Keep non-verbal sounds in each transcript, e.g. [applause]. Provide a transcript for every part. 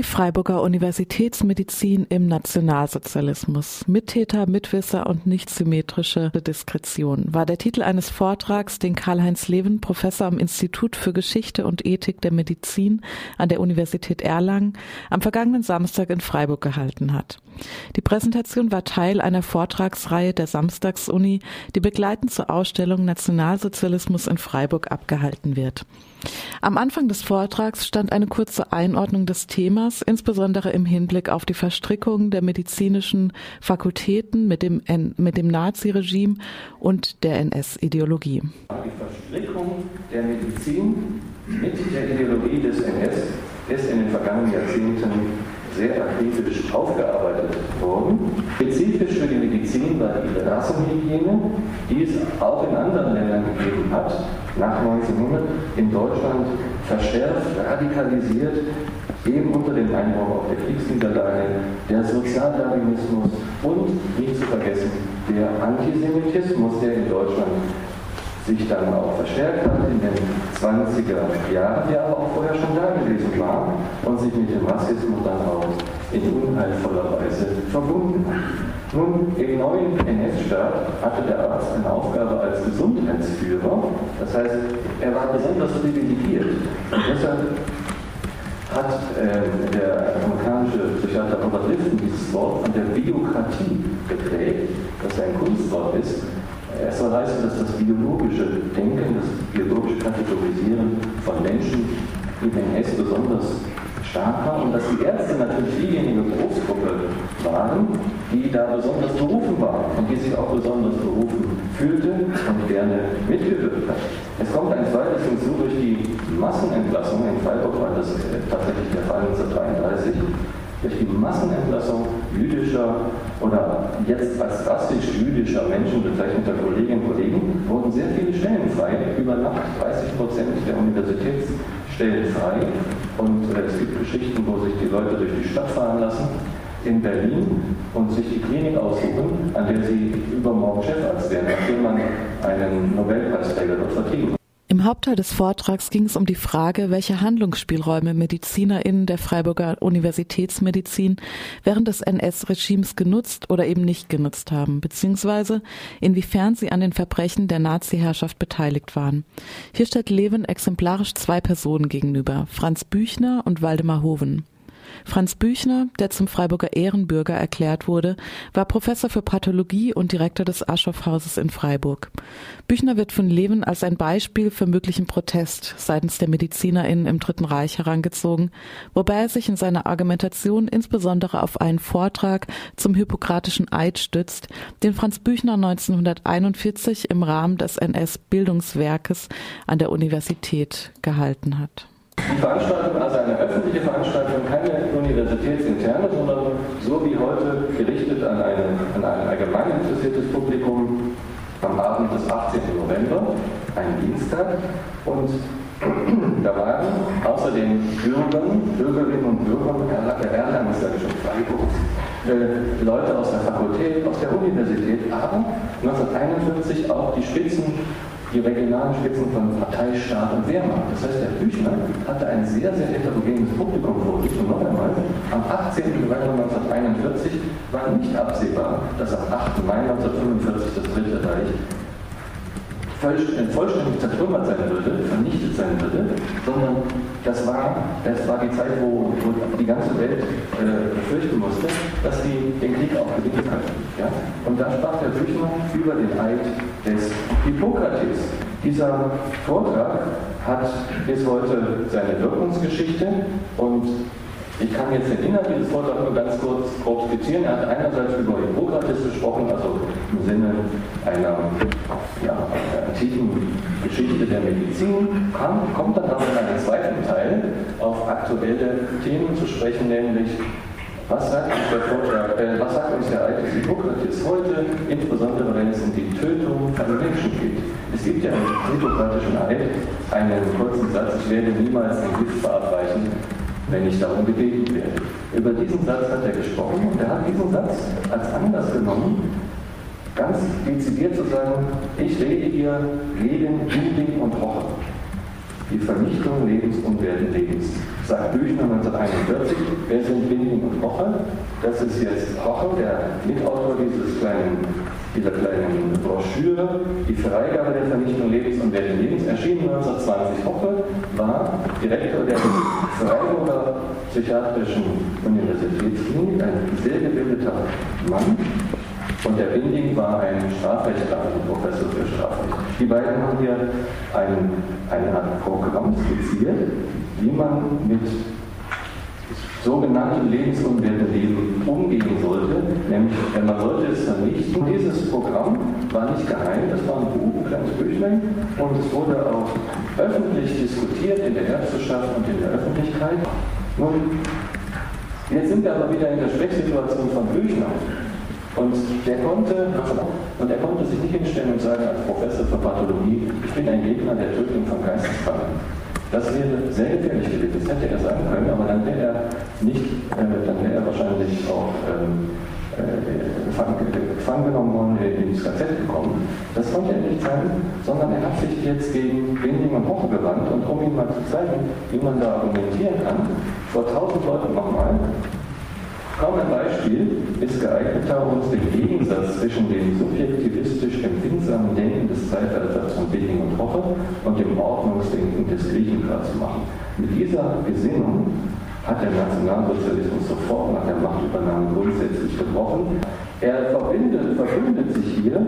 Die Freiburger Universitätsmedizin im Nationalsozialismus. Mittäter, Mitwisser und nicht symmetrische Diskretion war der Titel eines Vortrags, den Karl-Heinz Leven, Professor am Institut für Geschichte und Ethik der Medizin an der Universität Erlangen, am vergangenen Samstag in Freiburg gehalten hat. Die Präsentation war Teil einer Vortragsreihe der Samstagsuni, die begleitend zur Ausstellung Nationalsozialismus in Freiburg abgehalten wird. Am Anfang des Vortrags stand eine kurze Einordnung des Themas, insbesondere im Hinblick auf die Verstrickung der medizinischen Fakultäten mit dem, mit dem Naziregime und der NS-Ideologie. Die Verstrickung der Medizin mit der Ideologie des NS ist in den vergangenen Jahrzehnten sehr akribisch aufgearbeitet worden. Spezifisch für die Medizin war die Rassenhygiene, die es auch in anderen Ländern gegeben hat, nach 1900 in Deutschland verschärft, radikalisiert, eben unter dem Einbruch auf der Kriegsniederlage, der Sozialdarwinismus und, nicht zu vergessen, der Antisemitismus, der in Deutschland sich dann auch verstärkt hat in den 20er Jahren, der aber auch vorher schon da gewesen war und sich mit dem Rassismus dann auch in unheilvoller Weise verbunden hat. Nun, im neuen NS-Staat hatte der Arzt eine Aufgabe als Gesundheitsführer, das heißt, er war besonders privilegiert. Und deshalb hat äh, der amerikanische Psychiater Robert Lifton dieses Wort von der Biokratie geprägt, das ein Kunstwort ist, es soll heißen, dass das biologische Denken, das biologische Kategorisieren von Menschen im NS besonders stark war und dass die Ärzte natürlich diejenige Berufsgruppe waren, die da besonders berufen war und die sich auch besonders berufen fühlte und gerne mitgewirkt hat. Es kommt ein zweites hinzu durch die Massenentlassung. In Freiburg war das tatsächlich der Fall 1933 durch die Massenentlassung jüdischer oder jetzt als rassisch jüdischer Menschen bezeichneter Kolleginnen und Kollegen wurden sehr viele Stellen frei, über Nacht 30 Prozent der Universitätsstellen frei. Und äh, es gibt Geschichten, wo sich die Leute durch die Stadt fahren lassen in Berlin und sich die Klinik aussuchen, an der sie übermorgen Chefarzt werden, nachdem man einen Nobelpreisträger dort vertrieben im Hauptteil des Vortrags ging es um die Frage, welche Handlungsspielräume MedizinerInnen der Freiburger Universitätsmedizin während des NS-Regimes genutzt oder eben nicht genutzt haben, beziehungsweise inwiefern sie an den Verbrechen der Nazi-Herrschaft beteiligt waren. Hier stellt Levin exemplarisch zwei Personen gegenüber, Franz Büchner und Waldemar Hoven. Franz Büchner, der zum Freiburger Ehrenbürger erklärt wurde, war Professor für Pathologie und Direktor des Aschoffhauses in Freiburg. Büchner wird von Leven als ein Beispiel für möglichen Protest seitens der MedizinerInnen im Dritten Reich herangezogen, wobei er sich in seiner Argumentation insbesondere auf einen Vortrag zum Hippokratischen Eid stützt, den Franz Büchner 1941 im Rahmen des NS-Bildungswerkes an der Universität gehalten hat. Die Veranstaltung, also eine öffentliche Veranstaltung, keine universitätsinterne, sondern so wie heute gerichtet an, eine, an ein allgemein interessiertes Publikum am Abend des 18. November, ein Dienstag. Und [clears throat] da waren außer den Bürgern, Bürgerinnen und Bürgern der Erlangen, sage ich schon, Freiburg, äh, Leute aus der Fakultät, aus der Universität, aber 1941 auch die Spitzen die regionalen Spitzen von Partei, Staat und Wehrmacht. Das heißt, der Büchner hatte ein sehr, sehr heterogenes Publikum vor sich. Und noch einmal, am 18. November 1941 war nicht absehbar, dass am 8. Mai 1945 das Dritte Reich vollständig zertrümmert sein würde, vernichtet sein würde, sondern das war, das war die Zeit, wo, wo die ganze Welt äh, befürchten musste, dass sie den Krieg auch gewinnen könnten. Ja? Und da sprach der Büchner über den Eid des Hippokrates. Dieser Vortrag hat bis heute seine Wirkungsgeschichte und ich kann jetzt den Inhalt dieses Vortrags nur ganz kurz grob skizzieren. Er hat einerseits über Hippokrates gesprochen, also im Sinne einer ja, antiken Geschichte der Medizin, kommt dann aber in einem zweiten Teil auf aktuelle Themen zu sprechen, nämlich was sagt uns der Vortrag, äh, was sagt uns der alte Hippokrates heute, insbesondere wenn es um die Tötung von Menschen geht? Es gibt ja im hippokratischen Eid einen kurzen Satz, ich werde niemals ein Gift verabreichen, wenn ich darum gebeten werde. Über diesen Satz hat er gesprochen und er hat diesen Satz als Anlass genommen, ganz dezidiert zu sagen, ich rede hier gegen Juding und. Die Vernichtung lebensunwerten Lebens. sagt Büchner 1941, wer sind Binding und Hoche? Das ist jetzt Hoche, der Mitautor dieses kleinen, dieser kleinen Broschüre, die Freigabe der Vernichtung Lebens und Werte Lebens, erschienen 1920. Hoche war Direktor der Freiburger Psychiatrischen Universitätsklinik, ein sehr gebildeter Mann, und der Binding war ein Strafrechtler, ein Professor für Strafrecht. Die beiden haben hier ein, eine Art Programm skizziert, wie man mit sogenannten lebensunwerten Leben umgehen sollte, nämlich man sollte es vernichten. Dieses Programm war nicht geheim, das war ein Buch, ein kleines Büchlein und es wurde auch öffentlich diskutiert in der Ärzteschaft und in der Öffentlichkeit. Nun, jetzt sind wir aber wieder in der Sprechsituation von Büchner. Und der konnte, und er konnte sich nicht hinstellen und sagen, als Professor für Pathologie, ich bin ein Gegner der Tötung von Geisteskranken. Das wäre sehr gefährlich gewesen, das hätte er sagen können, aber dann wäre er nicht, äh, dann wäre er wahrscheinlich auch ähm, äh, gefangen, gefangen genommen worden, ins KZ gekommen. Das konnte er nicht sagen, sondern er hat sich jetzt gegen Winding und Hoche gewandt und um ihm mal zu zeigen, wie man da argumentieren kann, vor tausend Leuten nochmal, Kaum ein Beispiel ist geeigneter, uns den Gegensatz zwischen dem subjektivistisch empfindsamen Denken des Zeitalters von Billing und Hoche und dem Ordnungsdenken des Griechen klarzumachen. Mit dieser Gesinnung hat der Nationalsozialismus sofort nach der Machtübernahme grundsätzlich gebrochen. Er verbindet, verbündet sich hier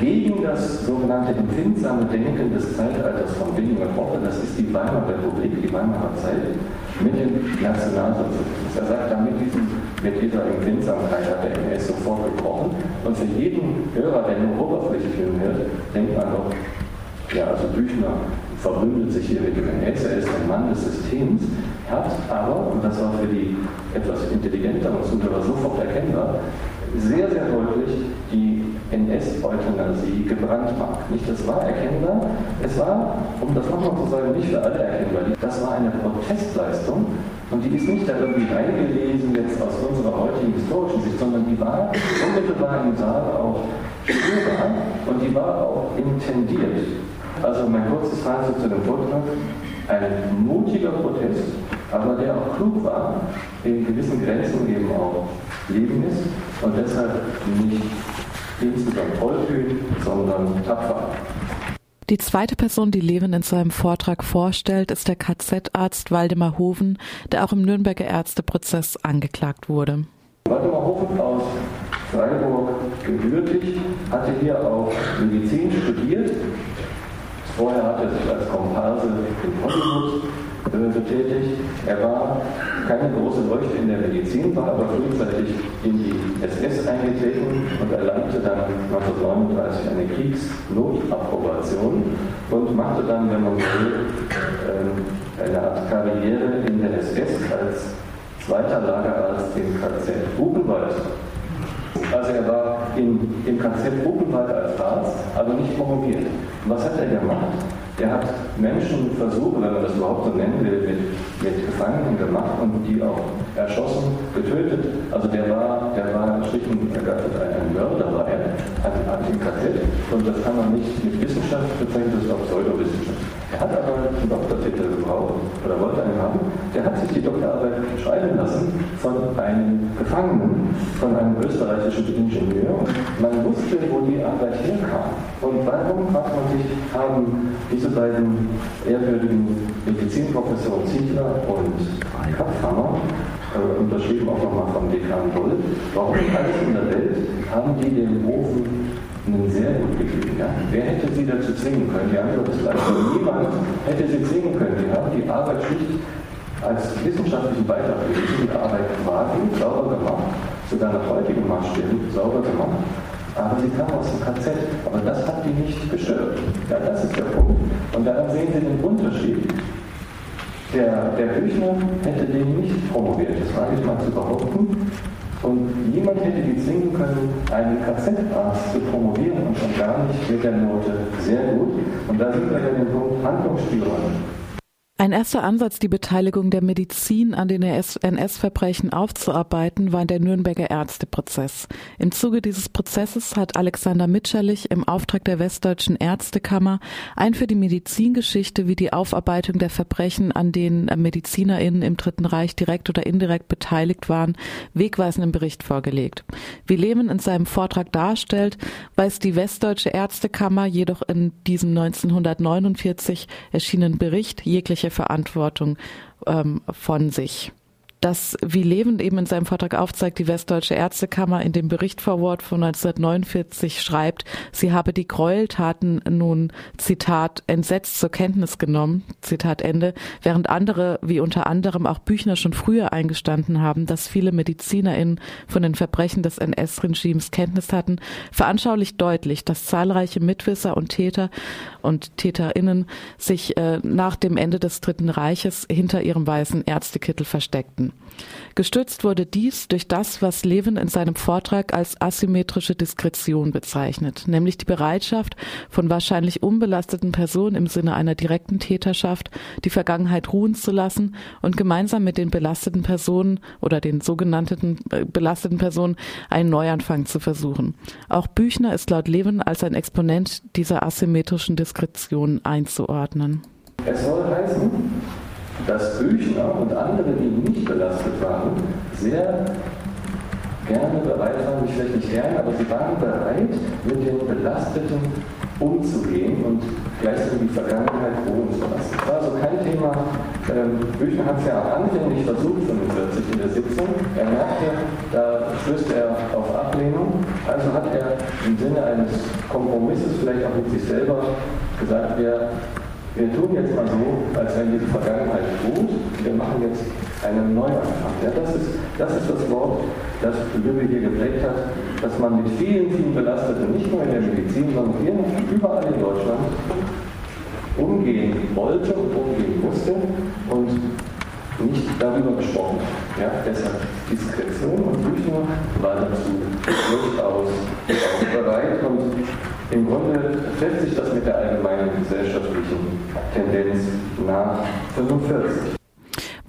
gegen das sogenannte empfindsame Denken des Zeitalters von und Hoche, das ist die Weimarer Republik, die Weimarer Zeit, mit dem Nationalsozialismus. Er sagt, da mit, diesem, mit dieser Empfindsamkeit hat der NS sofort gebrochen. Und für jeden Hörer, der nur oberflächlich hört, denkt man doch, ja, also Büchner verbündet sich hier mit dem NS, er ist ein Mann des Systems, hat aber, und das war für die etwas intelligenteren Zuhörer sofort erkennbar, sehr, sehr deutlich die NS-Euthanasie gebrandmarkt. Nicht, das war erkennbar, es war, um das nochmal zu sagen, nicht für alle erkennbar, das war eine Protestleistung und die ist nicht da irgendwie reingelesen jetzt aus unserer heutigen historischen Sicht, sondern die war unmittelbar im Saal auch spürbar und die war auch intendiert. Also mein kurzes Fazit zu dem Vortrag, ein mutiger Protest, aber der auch klug war, in gewissen Grenzen eben auch leben ist und deshalb nicht insgesamt tollkühn, sondern tapfer. Die zweite Person, die Levin in seinem Vortrag vorstellt, ist der KZ-Arzt Waldemar Hoven, der auch im Nürnberger Ärzteprozess angeklagt wurde. Waldemar Hoven aus Freiburg gebürtig, hatte hier auch Medizin studiert. Vorher hat er sich als Komparse in Hollywood betätigt. Er war keine große Leuchte in der Medizin, war aber frühzeitig in die SS eingetreten und erlangte dann 1939 eine Kriegsnotapprobation und machte dann, wenn man will, äh, eine Art Karriere in der SS als zweiter Lagerarzt im KZ Buchenwald. Also er war in, im KZ Buchenwald als Arzt, aber nicht promoviert. Was hat er gemacht? Er hat Menschenversuche, wenn man das überhaupt so nennen will, mit, mit Gefangenen gemacht und die auch erschossen, getötet. Also der war, der war schlicht und ergattert ein Mörder war er, ein, ein KZ. Und das kann man nicht mit Wissenschaft bezeichnen, das ist auch Pseudowissenschaft. Er hat aber einen Doktortitel gebraucht oder wollte einen haben. Der hat sich die Doktorarbeit schreiben lassen von einem Gefangenen, von einem österreichischen Ingenieur. Man wusste, wo die Arbeit herkam. Und warum, fragt man sich, haben diese beiden ehrwürdigen Medizinprofessoren Ziegler und Kapfhammer äh, unterschrieben auch nochmal vom Dekan Doll, warum in der Welt haben die den Ofen einen sehr gut. Ja? Wer hätte sie dazu zwingen können? Die Antwort ist leider niemand hätte sie zwingen können. Die haben die Arbeit schlicht als wissenschaftlichen Beitrag für diese Arbeit quasi sauber gemacht, sogar nach heutigen Maßstäben sauber gemacht. Aber sie kam aus dem KZ. Aber das hat die nicht gestört. Ja, das ist der Punkt. Und daran sehen Sie den Unterschied. Der, der Büchner hätte den nicht promoviert, das wage ich mal zu behaupten. Und niemand hätte die zwingen können, einen KZ-Arzt zu promovieren und schon gar nicht mit der Note sehr gut. Und da sind wir ja den Punkt Handlungsspielräume. Ein erster Ansatz, die Beteiligung der Medizin an den NS-Verbrechen aufzuarbeiten, war der Nürnberger Ärzteprozess. Im Zuge dieses Prozesses hat Alexander Mitscherlich im Auftrag der Westdeutschen Ärztekammer ein für die Medizingeschichte wie die Aufarbeitung der Verbrechen, an denen MedizinerInnen im Dritten Reich direkt oder indirekt beteiligt waren, wegweisenden Bericht vorgelegt. Wie Lehmann in seinem Vortrag darstellt, weist die Westdeutsche Ärztekammer jedoch in diesem 1949 erschienenen Bericht jegliche Verantwortung ähm, von sich dass, wie Levend eben in seinem Vortrag aufzeigt, die Westdeutsche Ärztekammer in dem Berichtvorwort von 1949 schreibt, sie habe die Gräueltaten nun, Zitat, entsetzt zur Kenntnis genommen, Zitat Ende, während andere, wie unter anderem auch Büchner schon früher eingestanden haben, dass viele MedizinerInnen von den Verbrechen des NS-Regimes Kenntnis hatten, veranschaulicht deutlich, dass zahlreiche Mitwisser und Täter und TäterInnen sich äh, nach dem Ende des Dritten Reiches hinter ihrem weißen Ärztekittel versteckten. Gestützt wurde dies durch das, was Levin in seinem Vortrag als asymmetrische Diskretion bezeichnet, nämlich die Bereitschaft von wahrscheinlich unbelasteten Personen im Sinne einer direkten Täterschaft, die Vergangenheit ruhen zu lassen und gemeinsam mit den belasteten Personen oder den sogenannten äh, belasteten Personen einen Neuanfang zu versuchen. Auch Büchner ist laut Levin als ein Exponent dieser asymmetrischen Diskretion einzuordnen. Es soll heißen, dass Büchner und andere, die nicht belastet waren, sehr gerne bereit waren, nicht vielleicht nicht gerne, aber sie waren bereit, mit den Belasteten umzugehen und gleichzeitig die Vergangenheit ruhen zu lassen. Das war also kein Thema. Ähm, Büchner hat es ja auch anfänglich versucht, 45 in der Sitzung. Er merkte, da stößt er auf Ablehnung. Also hat er im Sinne eines Kompromisses, vielleicht auch mit sich selber, gesagt, wir wir tun jetzt mal so, als wenn die Vergangenheit ruht, wir machen jetzt einen Neuanfang. Ja, das, ist, das ist das Wort, das Lübbe hier geprägt hat, dass man mit vielen, vielen Belasteten, nicht nur in der Medizin, sondern überall in Deutschland umgehen wollte und umgehen musste und nicht darüber gesprochen. Ja, deshalb Diskretion und Büchner war dazu durchaus bereit und im Grunde trifft sich das mit der allgemeinen gesellschaftlichen Tendenz nach 45.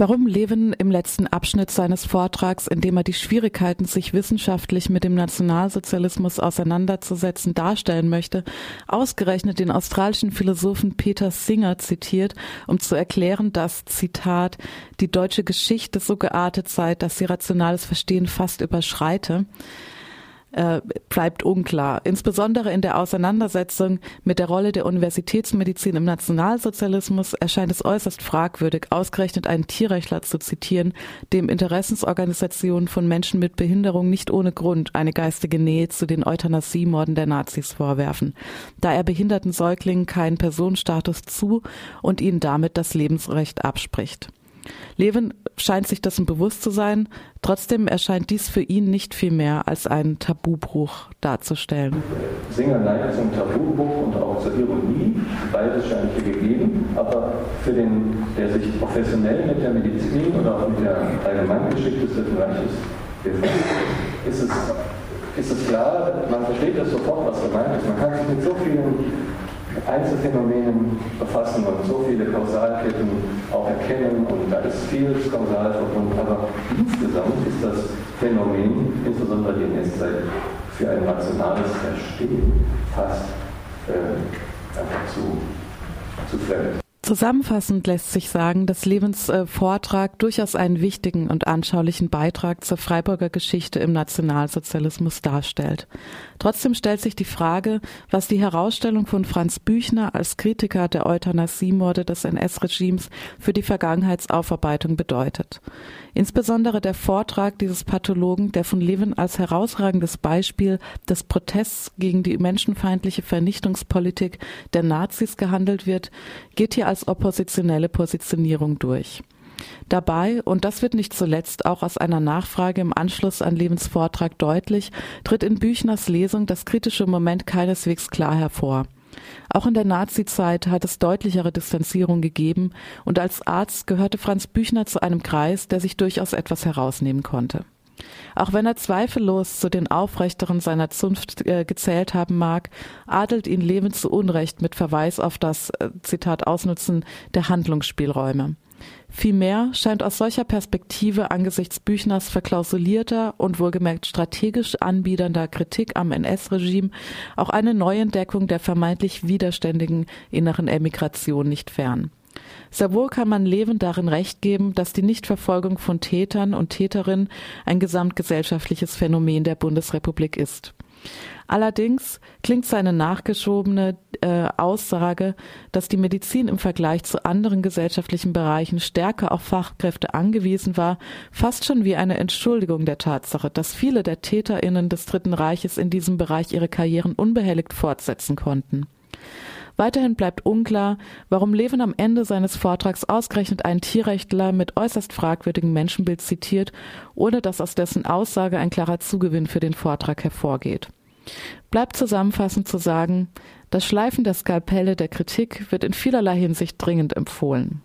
Warum Levin im letzten Abschnitt seines Vortrags, in dem er die Schwierigkeiten, sich wissenschaftlich mit dem Nationalsozialismus auseinanderzusetzen, darstellen möchte, ausgerechnet den australischen Philosophen Peter Singer zitiert, um zu erklären, dass, Zitat, die deutsche Geschichte so geartet sei, dass sie rationales Verstehen fast überschreite äh, bleibt unklar. Insbesondere in der Auseinandersetzung mit der Rolle der Universitätsmedizin im Nationalsozialismus erscheint es äußerst fragwürdig, ausgerechnet einen Tierrechtler zu zitieren, dem Interessensorganisationen von Menschen mit Behinderung nicht ohne Grund eine geistige Nähe zu den Euthanasiemorden der Nazis vorwerfen, da er behinderten Säuglingen keinen Personenstatus zu und ihnen damit das Lebensrecht abspricht. Levin scheint sich dessen bewusst zu sein, trotzdem erscheint dies für ihn nicht viel mehr als einen Tabubruch darzustellen. Singer neigt zum Tabubruch und auch zur Ironie, beides scheint hier gegeben, aber für den, der sich professionell mit der Medizin oder auch mit der Allgemeingeschichte des Reiches befasst, ist es ist es klar, man versteht das sofort, was gemeint ist. Man kann sich mit so vielen Einzelfänomenen befassen und so viele Kausalketten auch erkennen und da ist vieles kausal verbunden. Aber insgesamt ist das Phänomen, insbesondere die NS-Zeit, für ein rationales Verstehen fast äh, einfach zu, zu fremd. Zusammenfassend lässt sich sagen, dass Levens äh, Vortrag durchaus einen wichtigen und anschaulichen Beitrag zur Freiburger Geschichte im Nationalsozialismus darstellt. Trotzdem stellt sich die Frage, was die Herausstellung von Franz Büchner als Kritiker der Euthanasiemorde des NS-Regimes für die Vergangenheitsaufarbeitung bedeutet. Insbesondere der Vortrag dieses Pathologen, der von Levin als herausragendes Beispiel des Protests gegen die menschenfeindliche Vernichtungspolitik der Nazis gehandelt wird, geht hier als oppositionelle Positionierung durch. Dabei, und das wird nicht zuletzt auch aus einer Nachfrage im Anschluss an Levens Vortrag deutlich, tritt in Büchners Lesung das kritische Moment keineswegs klar hervor. Auch in der Nazizeit hat es deutlichere Distanzierung gegeben und als Arzt gehörte Franz Büchner zu einem Kreis, der sich durchaus etwas herausnehmen konnte. Auch wenn er zweifellos zu den Aufrechteren seiner Zunft äh, gezählt haben mag, adelt ihn Levin zu Unrecht mit Verweis auf das, äh, Zitat, Ausnutzen der Handlungsspielräume. Vielmehr scheint aus solcher Perspektive angesichts Büchners verklausulierter und wohlgemerkt strategisch anbiedernder Kritik am NS-Regime auch eine Neuentdeckung der vermeintlich widerständigen inneren Emigration nicht fern. Sehr wohl kann man Levin darin recht geben, dass die Nichtverfolgung von Tätern und Täterinnen ein gesamtgesellschaftliches Phänomen der Bundesrepublik ist. Allerdings klingt seine nachgeschobene äh, Aussage, dass die Medizin im Vergleich zu anderen gesellschaftlichen Bereichen stärker auf Fachkräfte angewiesen war, fast schon wie eine Entschuldigung der Tatsache, dass viele der Täterinnen des Dritten Reiches in diesem Bereich ihre Karrieren unbehelligt fortsetzen konnten. Weiterhin bleibt unklar, warum Levin am Ende seines Vortrags ausgerechnet einen Tierrechtler mit äußerst fragwürdigem Menschenbild zitiert, ohne dass aus dessen Aussage ein klarer Zugewinn für den Vortrag hervorgeht. Bleibt zusammenfassend zu sagen, das Schleifen der Skalpelle der Kritik wird in vielerlei Hinsicht dringend empfohlen.